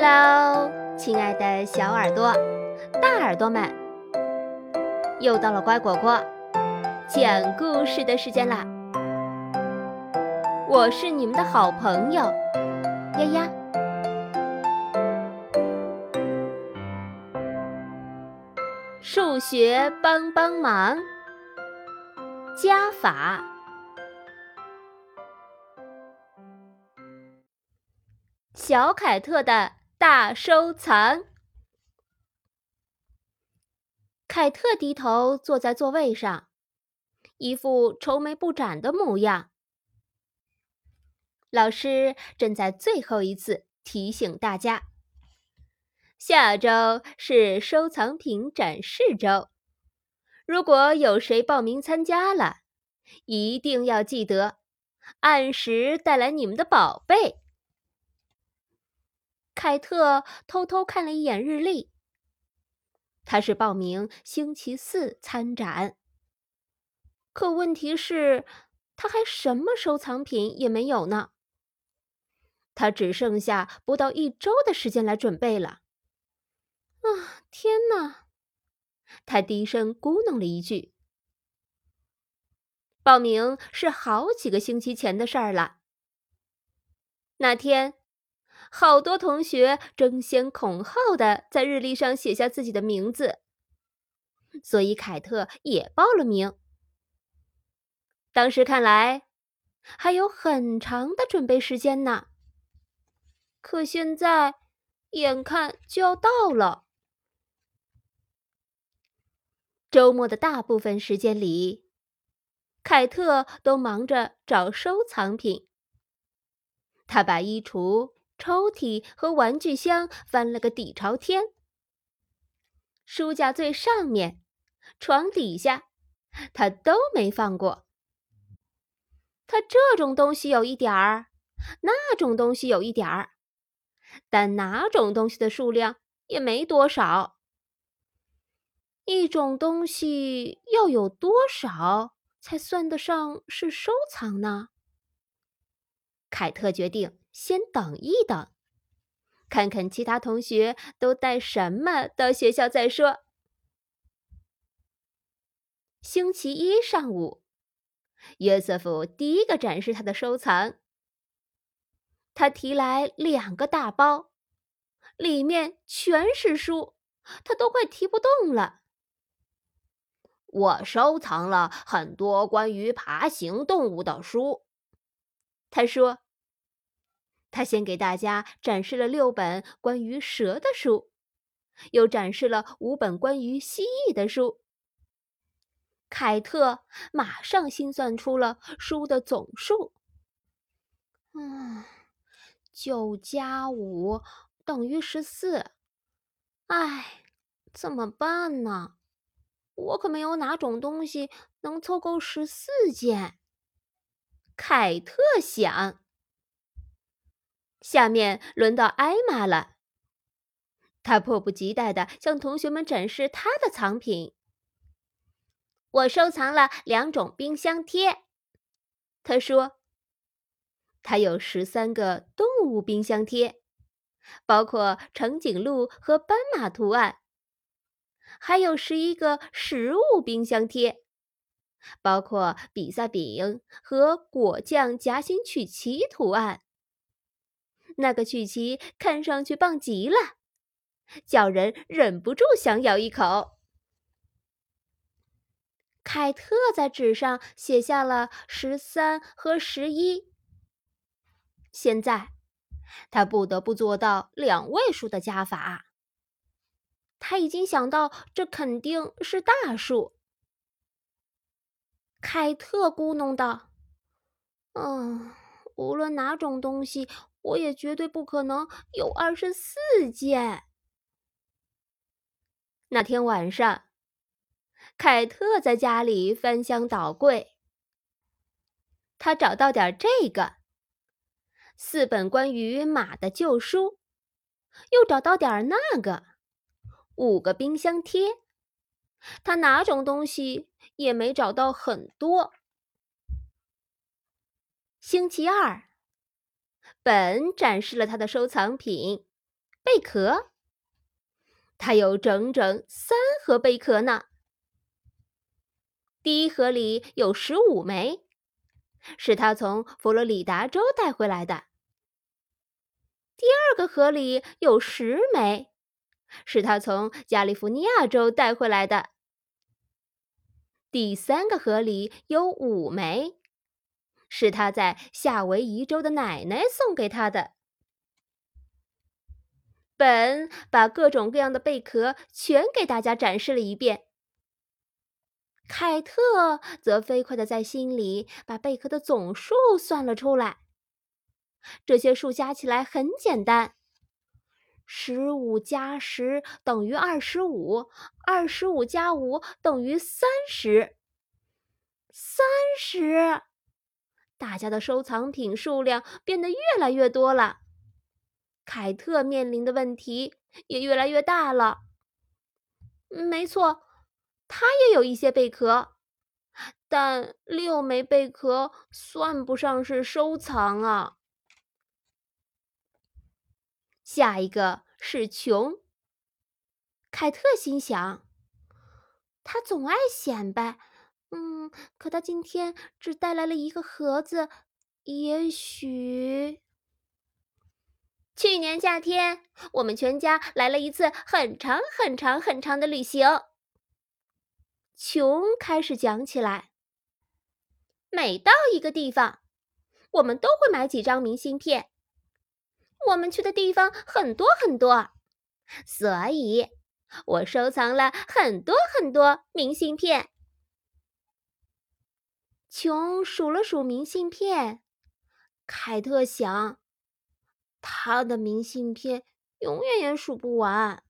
喽亲爱的小耳朵、大耳朵们，又到了乖果果讲故事的时间啦！我是你们的好朋友丫丫。数学帮帮忙，加法。小凯特的大收藏。凯特低头坐在座位上，一副愁眉不展的模样。老师正在最后一次提醒大家：下周是收藏品展示周，如果有谁报名参加了，一定要记得按时带来你们的宝贝。凯特偷偷看了一眼日历，他是报名星期四参展。可问题是，他还什么收藏品也没有呢。他只剩下不到一周的时间来准备了。啊，天哪！他低声咕哝了一句。报名是好几个星期前的事儿了。那天。好多同学争先恐后的在日历上写下自己的名字，所以凯特也报了名。当时看来还有很长的准备时间呢，可现在眼看就要到了。周末的大部分时间里，凯特都忙着找收藏品。他把衣橱。抽屉和玩具箱翻了个底朝天，书架最上面、床底下，他都没放过。他这种东西有一点儿，那种东西有一点儿，但哪种东西的数量也没多少。一种东西要有多少才算得上是收藏呢？凯特决定。先等一等，看看其他同学都带什么到学校再说。星期一上午，约瑟夫第一个展示他的收藏。他提来两个大包，里面全是书，他都快提不动了。我收藏了很多关于爬行动物的书，他说。他先给大家展示了六本关于蛇的书，又展示了五本关于蜥蜴的书。凯特马上心算出了书的总数。嗯，九加五等于十四。哎，怎么办呢？我可没有哪种东西能凑够十四件。凯特想。下面轮到艾玛了，她迫不及待地向同学们展示她的藏品。我收藏了两种冰箱贴，她说：“她有十三个动物冰箱贴，包括长颈鹿和斑马图案；还有十一个食物冰箱贴，包括比萨饼和果酱夹心曲奇图案。”那个曲奇看上去棒极了，叫人忍不住想咬一口。凯特在纸上写下了十三和十一，现在他不得不做到两位数的加法。他已经想到这肯定是大数。凯特咕哝道：“嗯，无论哪种东西。”我也绝对不可能有二十四件。那天晚上，凯特在家里翻箱倒柜，他找到点这个，四本关于马的旧书，又找到点那个，五个冰箱贴，他哪种东西也没找到很多。星期二。本展示了他的收藏品，贝壳。他有整整三盒贝壳呢。第一盒里有十五枚，是他从佛罗里达州带回来的。第二个盒里有十枚，是他从加利福尼亚州带回来的。第三个盒里有五枚，是他在夏威夷州的奶奶送给他的。本把各种各样的贝壳全给大家展示了一遍。凯特则飞快地在心里把贝壳的总数算了出来。这些数加起来很简单：十五加十等于二十五，二十五加五等于三十。三十，大家的收藏品数量变得越来越多了。凯特面临的问题也越来越大了。没错。他也有一些贝壳，但六枚贝壳算不上是收藏啊。下一个是穷。凯特心想，他总爱显摆，嗯，可他今天只带来了一个盒子，也许……去年夏天，我们全家来了一次很长、很长、很长的旅行。琼开始讲起来。每到一个地方，我们都会买几张明信片。我们去的地方很多很多，所以我收藏了很多很多明信片。琼数了数明信片，凯特想，他的明信片永远也数不完。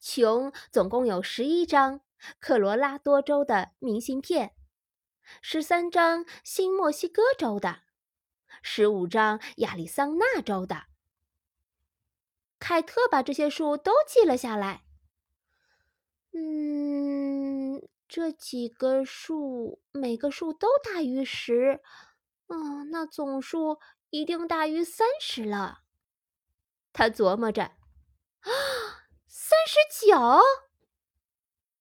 琼总共有十一张。科罗拉多州的明信片，十三张新墨西哥州的，十五张亚利桑那州的。凯特把这些数都记了下来。嗯，这几个数每个数都大于十，嗯，那总数一定大于三十了。他琢磨着，啊，三十九。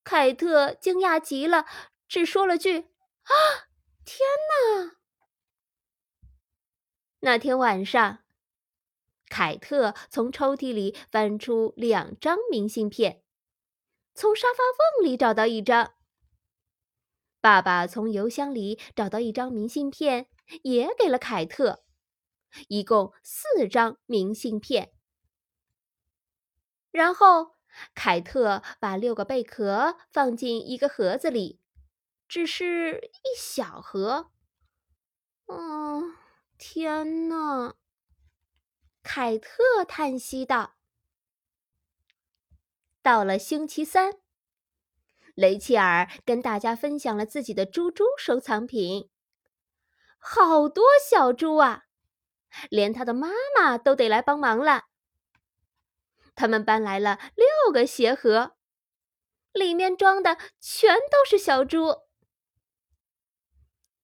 凯特惊讶极了，只说了句：“啊，天哪！”那天晚上，凯特从抽屉里翻出两张明信片，从沙发缝里找到一张。爸爸从邮箱里找到一张明信片，也给了凯特，一共四张明信片。然后。凯特把六个贝壳放进一个盒子里，只是一小盒。嗯，天哪！凯特叹息道。到了星期三，雷切尔跟大家分享了自己的猪猪收藏品。好多小猪啊，连他的妈妈都得来帮忙了。他们搬来了六个鞋盒，里面装的全都是小猪。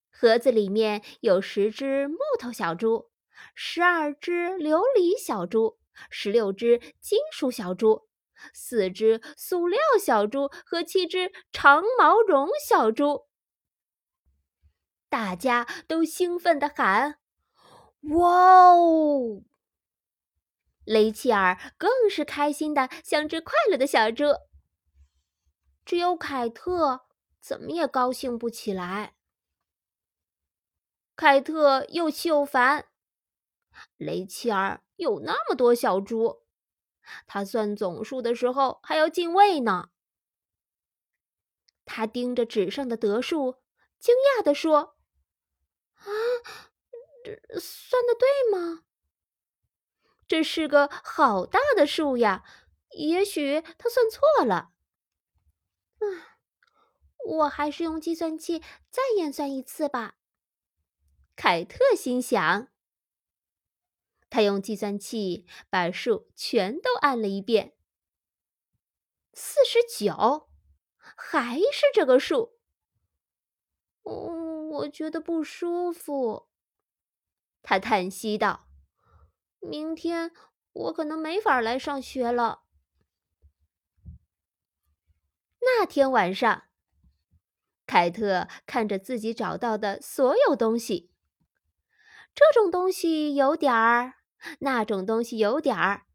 盒子里面有十只木头小猪，十二只琉璃小猪，十六只金属小猪，四只塑料小猪和七只长毛绒小猪。大家都兴奋地喊：“哇哦！”雷切尔更是开心的像只快乐的小猪。只有凯特怎么也高兴不起来。凯特又气又烦。雷切尔有那么多小猪，他算总数的时候还要进位呢。他盯着纸上的得数，惊讶地说：“啊，这算的对吗？”这是个好大的数呀！也许他算错了。嗯，我还是用计算器再验算一次吧。凯特心想。他用计算器把数全都按了一遍。四十九，还是这个数。嗯，我觉得不舒服。他叹息道。明天我可能没法来上学了。”那天晚上，凯特看着自己找到的所有东西，这种东西有点儿，那种东西有点儿，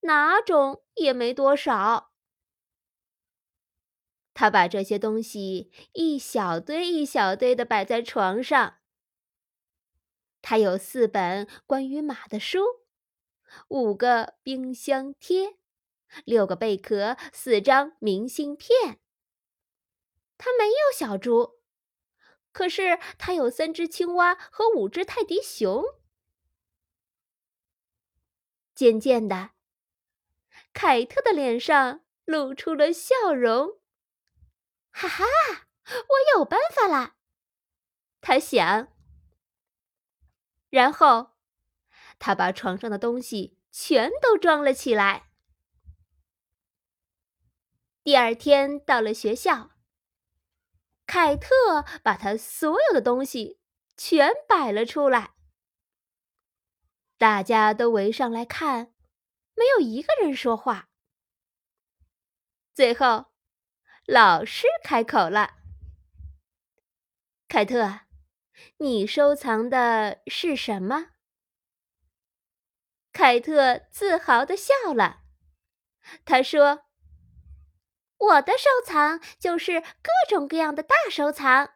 哪种也没多少。他把这些东西一小堆一小堆的摆在床上。他有四本关于马的书，五个冰箱贴，六个贝壳，四张明信片。他没有小猪，可是他有三只青蛙和五只泰迪熊。渐渐的，凯特的脸上露出了笑容。哈哈，我有办法啦！他想。然后，他把床上的东西全都装了起来。第二天到了学校，凯特把他所有的东西全摆了出来。大家都围上来看，没有一个人说话。最后。老师开口了：“凯特，你收藏的是什么？”凯特自豪的笑了。他说：“我的收藏就是各种各样的大收藏。